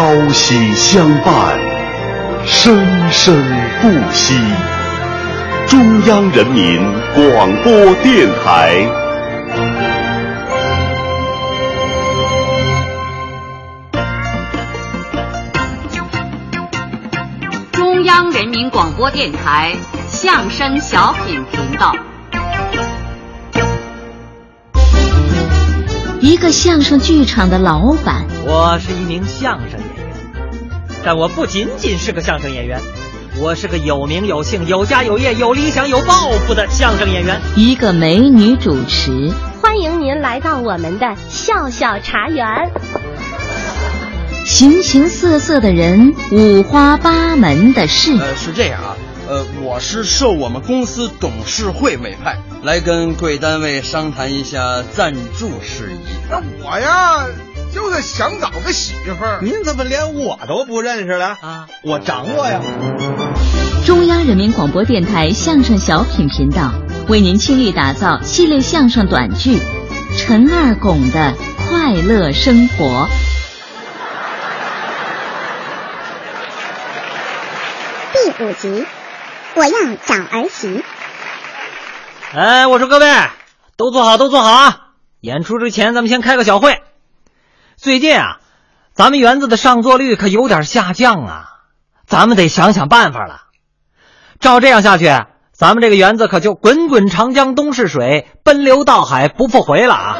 朝夕相伴，生生不息。中央人民广播电台。中央人民广播电台相声小品频道。一个相声剧场的老板，我是一名相声演员，但我不仅仅是个相声演员，我是个有名有姓、有家有业、有理想、有抱负的相声演员。一个美女主持，欢迎您来到我们的笑笑茶园。形形色色的人，五花八门的事。呃，是这样啊。呃，我是受我们公司董事会委派，来跟贵单位商谈一下赞助事宜。那我呀，就是想找个媳妇儿。您怎么连我都不认识了啊？我掌握呀。中央人民广播电台相声小品频道为您倾力打造系列相声短剧《陈二拱的快乐生活》第五集。我要找儿媳。哎，我说各位，都坐好，都坐好啊！演出之前，咱们先开个小会。最近啊，咱们园子的上座率可有点下降啊，咱们得想想办法了。照这样下去，咱们这个园子可就滚滚长江东逝水，奔流到海不复回了啊！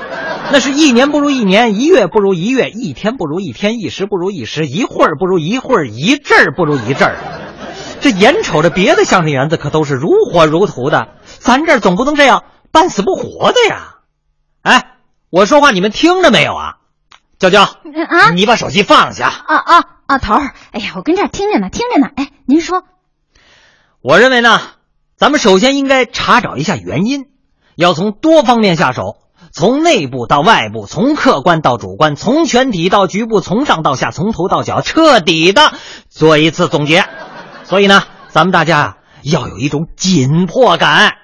那是一年不如一年，一月不如一月，一天不如一天，一时不如一时，一会儿不如一会儿，一阵儿不如一阵儿。这眼瞅着别的相声园子可都是如火如荼的，咱这儿总不能这样半死不活的呀！哎，我说话你们听着没有啊？娇娇，啊，你把手机放下。啊啊啊！头儿，哎呀，我跟这儿听着呢，听着呢。哎，您说，我认为呢，咱们首先应该查找一下原因，要从多方面下手，从内部到外部，从客观到主观，从全体到局部，从上到下，从头到脚，彻底的做一次总结。所以呢，咱们大家要有一种紧迫感。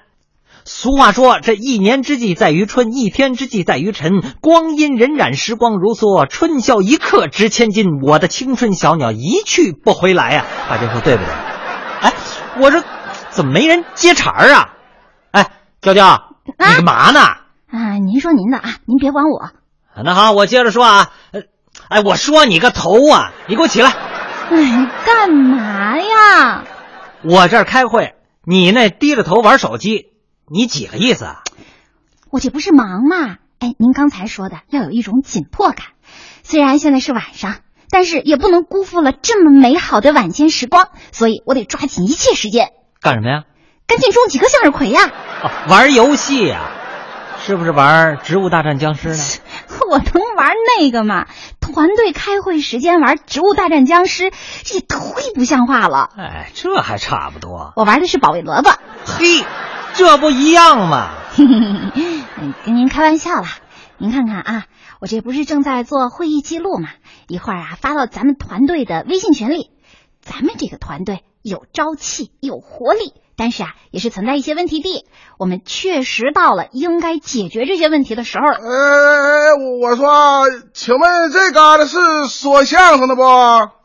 俗话说：“这一年之计在于春，一天之计在于晨。光阴荏苒，时光如梭，春宵一刻值千金。我的青春小鸟一去不回来呀！”大家说对不对？哎，我这怎么没人接茬儿啊？哎，娇娇，你干嘛呢？啊，您说您的啊，您别管我。那好，我接着说啊。哎，我说你个头啊！你给我起来。哎，干嘛呀？我这儿开会，你那低着头玩手机，你几个意思啊？我这不是忙吗？哎，您刚才说的要有一种紧迫感，虽然现在是晚上，但是也不能辜负了这么美好的晚间时光，所以我得抓紧一切时间。干什么呀？赶紧种几个向日葵呀！哦，玩游戏呀？是不是玩《植物大战僵尸》呢？我能玩那个吗？团队开会时间玩《植物大战僵尸》，这也忒不像话了。哎，这还差不多。我玩的是保卫萝卜。嘿，这不一样吗？跟您开玩笑啦。您看看啊，我这不是正在做会议记录吗？一会儿啊发到咱们团队的微信群里。咱们这个团队有朝气，有活力。但是啊，也是存在一些问题的。我们确实到了应该解决这些问题的时候了。呃，我说，请问这嘎达是说相声的不？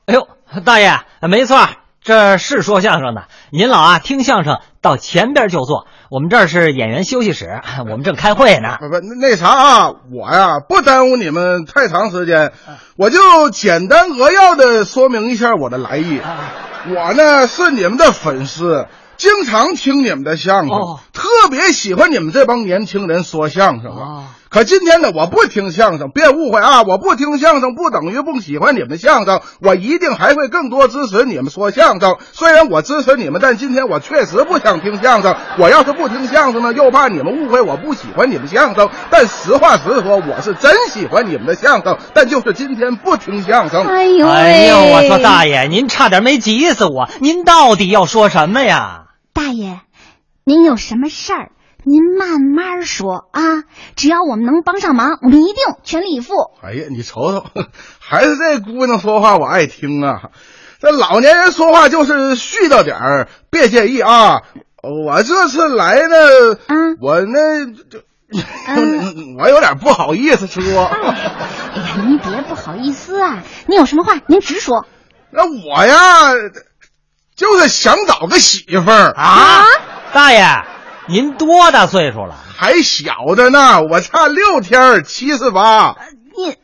哎呦，大爷，没错，这是说相声的。您老啊，听相声到前边就坐。我们这儿是演员休息室，我们正开会呢。不不，那啥啊，我呀不耽误你们太长时间，我就简单扼要的说明一下我的来意。我呢是你们的粉丝。经常听你们的相声，哦、特别喜欢你们这帮年轻人说相声啊。可今天呢，我不听相声，别误会啊！我不听相声不等于不喜欢你们的相声，我一定还会更多支持你们说相声。虽然我支持你们，但今天我确实不想听相声。我要是不听相声呢，又怕你们误会我不喜欢你们相声。但实话实说，我是真喜欢你们的相声，但就是今天不听相声。哎呦哎呦！我说大爷，您差点没急死我！您到底要说什么呀？大爷，您有什么事儿，您慢慢说啊！只要我们能帮上忙，我们一定全力以赴。哎呀，你瞅瞅，还是这姑娘说话我爱听啊！这老年人说话就是絮叨点儿，别介意啊！我这次来呢，嗯，我那就。我有点不好意思说，哎呀，您别不好意思啊，您有什么话您直说。那我呀，就是想找个媳妇儿啊。大爷，您多大岁数了？还小着呢，我差六天七十八。您，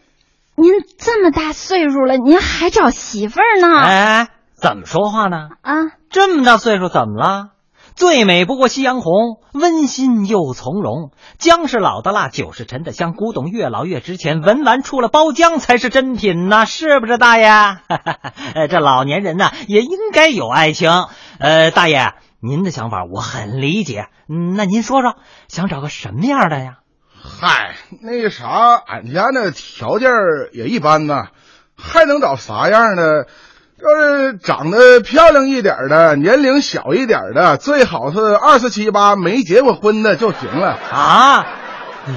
您这么大岁数了，您还找媳妇儿呢？哎，怎么说话呢？啊，这么大岁数怎么了？最美不过夕阳红，温馨又从容。姜是老的辣，酒是陈的香，古董越老越值钱。文玩出了包浆才是真品呐，是不是大爷？呃，这老年人呢也应该有爱情。呃，大爷，您的想法我很理解。嗯，那您说说，想找个什么样的呀？嗨，那啥，俺家那条件也一般呐，还能找啥样的？要是长得漂亮一点的，年龄小一点的，最好是二十七八没结过婚的就行了啊！哎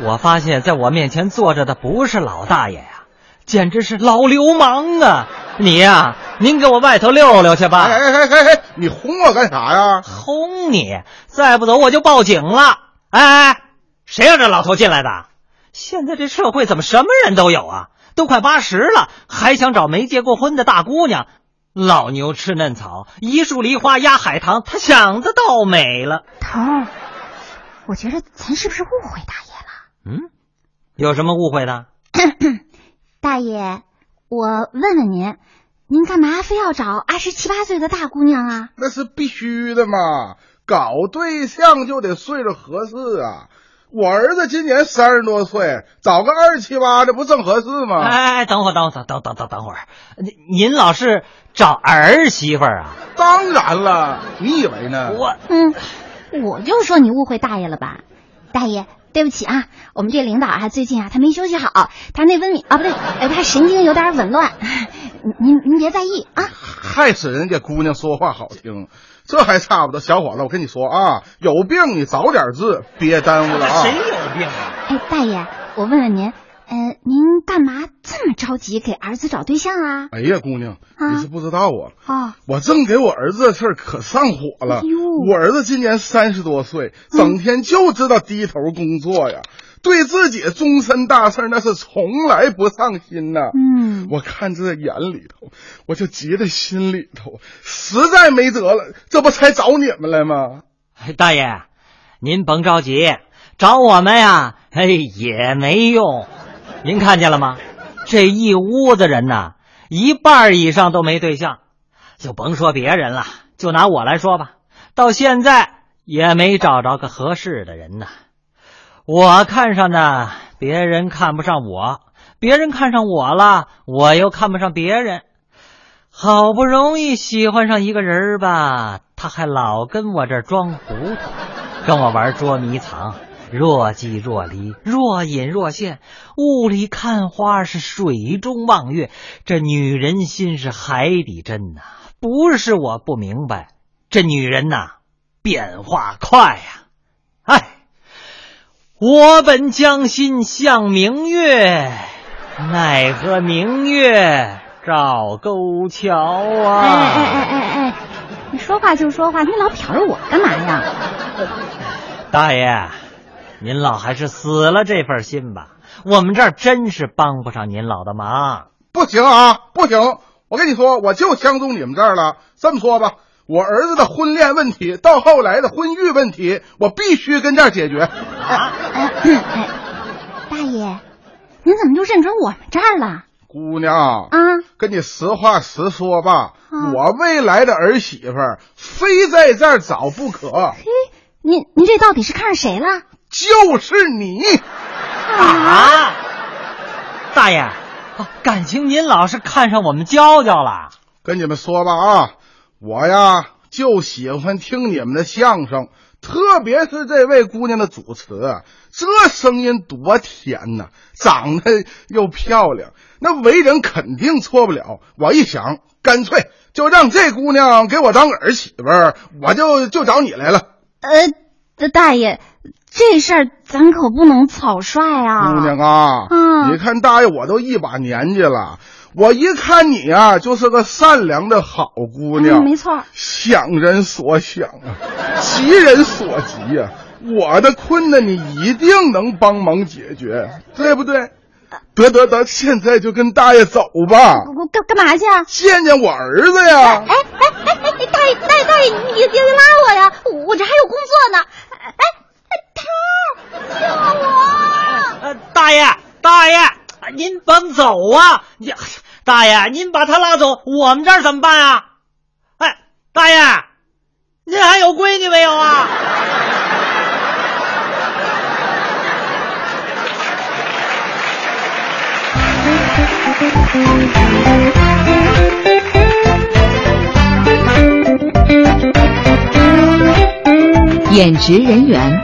呦，我发现在我面前坐着的不是老大爷呀，简直是老流氓啊！你呀，您给我外头溜溜去吧！哎哎哎哎，你轰我干啥呀？轰你！再不走我就报警了！哎哎，谁让这老头进来的？现在这社会怎么什么人都有啊？都快八十了，还想找没结过婚的大姑娘？老牛吃嫩草，一树梨花压海棠，他想的倒美了。头儿，我觉得咱是不是误会大爷了？嗯，有什么误会的？大爷，我问问您，您干嘛非要找二十七八岁的大姑娘啊？那是必须的嘛，搞对象就得岁数合适啊。我儿子今年三十多岁，找个二十七八的不正合适吗？哎，等会儿，等会儿，等等等等会儿，您您老是找儿媳妇儿啊？当然了，你以为呢？我嗯，我就说你误会大爷了吧？大爷，对不起啊，我们这领导啊，最近啊他没休息好，他内分泌啊不对，呃他神经有点紊乱，您您别在意啊。害死人家姑娘说话好听。这还差不多，小伙子，我跟你说啊，有病你早点治，别耽误了啊！谁有病啊？哎，大爷，我问问您，呃，您干嘛这么着急给儿子找对象啊？哎呀，姑娘，你是不知道啊，啊，我正给我儿子的事儿可上火了。我儿子今年三十多岁，整天就知道低头工作呀。对自己终身大事那是从来不上心呐。嗯，我看这眼里头，我就急在心里头，实在没辙了，这不才找你们来吗？大爷，您甭着急，找我们呀，哎也没用。您看见了吗？这一屋子人呐，一半以上都没对象，就甭说别人了，就拿我来说吧，到现在也没找着个合适的人呢。我看上的，别人看不上我；别人看上我了，我又看不上别人。好不容易喜欢上一个人吧，他还老跟我这装糊涂，跟我玩捉迷藏，若即若离，若隐若现，雾里看花是水中望月。这女人心是海底针呐，不是我不明白，这女人呐，变化快呀，哎。我本将心向明月，奈何明月照沟桥啊！哎哎哎哎哎，你说话就说话，你老瞟着我干嘛呀？大爷，您老还是死了这份心吧，我们这儿真是帮不上您老的忙。不行啊，不行！我跟你说，我就相中你们这儿了。这么说吧。我儿子的婚恋问题，到后来的婚育问题，我必须跟这儿解决。啊，哎，大爷，您怎么就认准我们这儿了？姑娘啊，跟你实话实说吧，我未来的儿媳妇非在这儿找不可。嘿，您您这到底是看上谁了？就是你啊，大爷，感情您老是看上我们娇娇了。跟你们说吧啊。我呀，就喜欢听你们的相声，特别是这位姑娘的主持，这声音多甜呐，长得又漂亮，那为人肯定错不了。我一想，干脆就让这姑娘给我当儿媳妇，我就就找你来了。呃，大爷，这事儿咱可不能草率啊。姑娘啊，嗯，你看大爷我都一把年纪了。我一看你呀，就是个善良的好姑娘，没错，想人所想啊，急人所急呀。我的困难你一定能帮忙解决，对不对？得得得，现在就跟大爷走吧。干干嘛去啊？见见我儿子呀！哎哎哎哎，大爷大爷大爷，你别别拉我呀，我这还有工作呢。哎，他救我！呃，大爷大爷，您甭走啊！你大爷，您把他拉走，我们这儿怎么办啊？哎，大爷，您还有闺女没有啊？演职人员：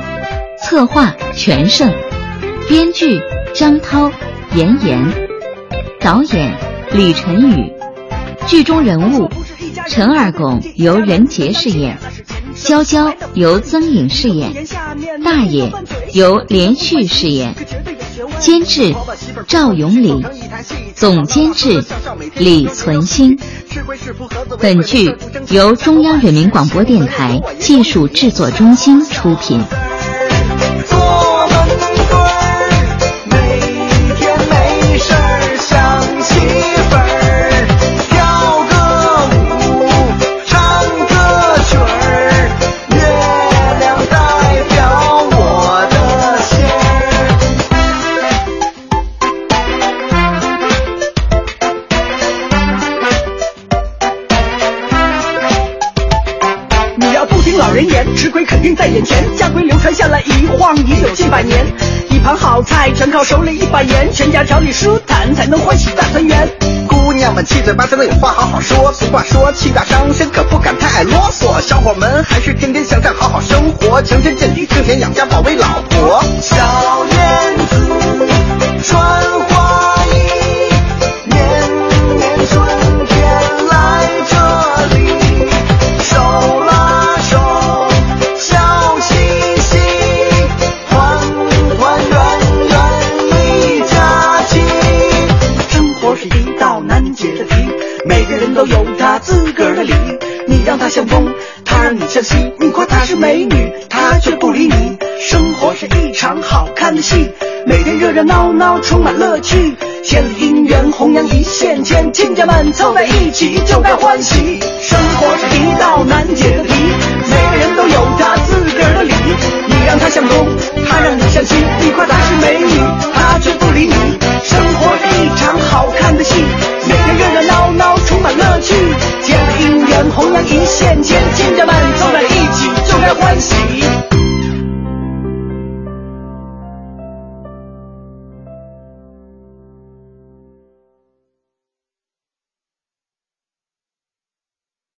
策划全胜，编剧张涛、严严，导演李晨宇，剧中人物陈二拱由任杰饰演，娇娇由曾颖饰演，大爷由连续饰演，监制赵永礼，总监制李存兴。本剧由中央人民广播电台技术制作中心出品。在眼前，家规流传下来，一晃已有近百年。一盘好菜，全靠手里一把盐，全家调理舒坦，才能欢喜大团圆。姑娘们七嘴八舌的有话好好说，俗话说气大伤身，可不敢太爱啰嗦。小伙们还是天天向上好好生活，强身健体，挣钱养家，保卫老婆。小燕子穿每个人都有他自个儿的理，你让他像风，他让你像西，你夸他是美女，他却不理你。生活是一场好看的戏，每天热热闹闹，充满乐趣。千里姻缘，红娘一线牵，亲家们凑在一起就该欢喜。生活是一道难解的题，每个人都有他自个儿的理。你让他像东，他让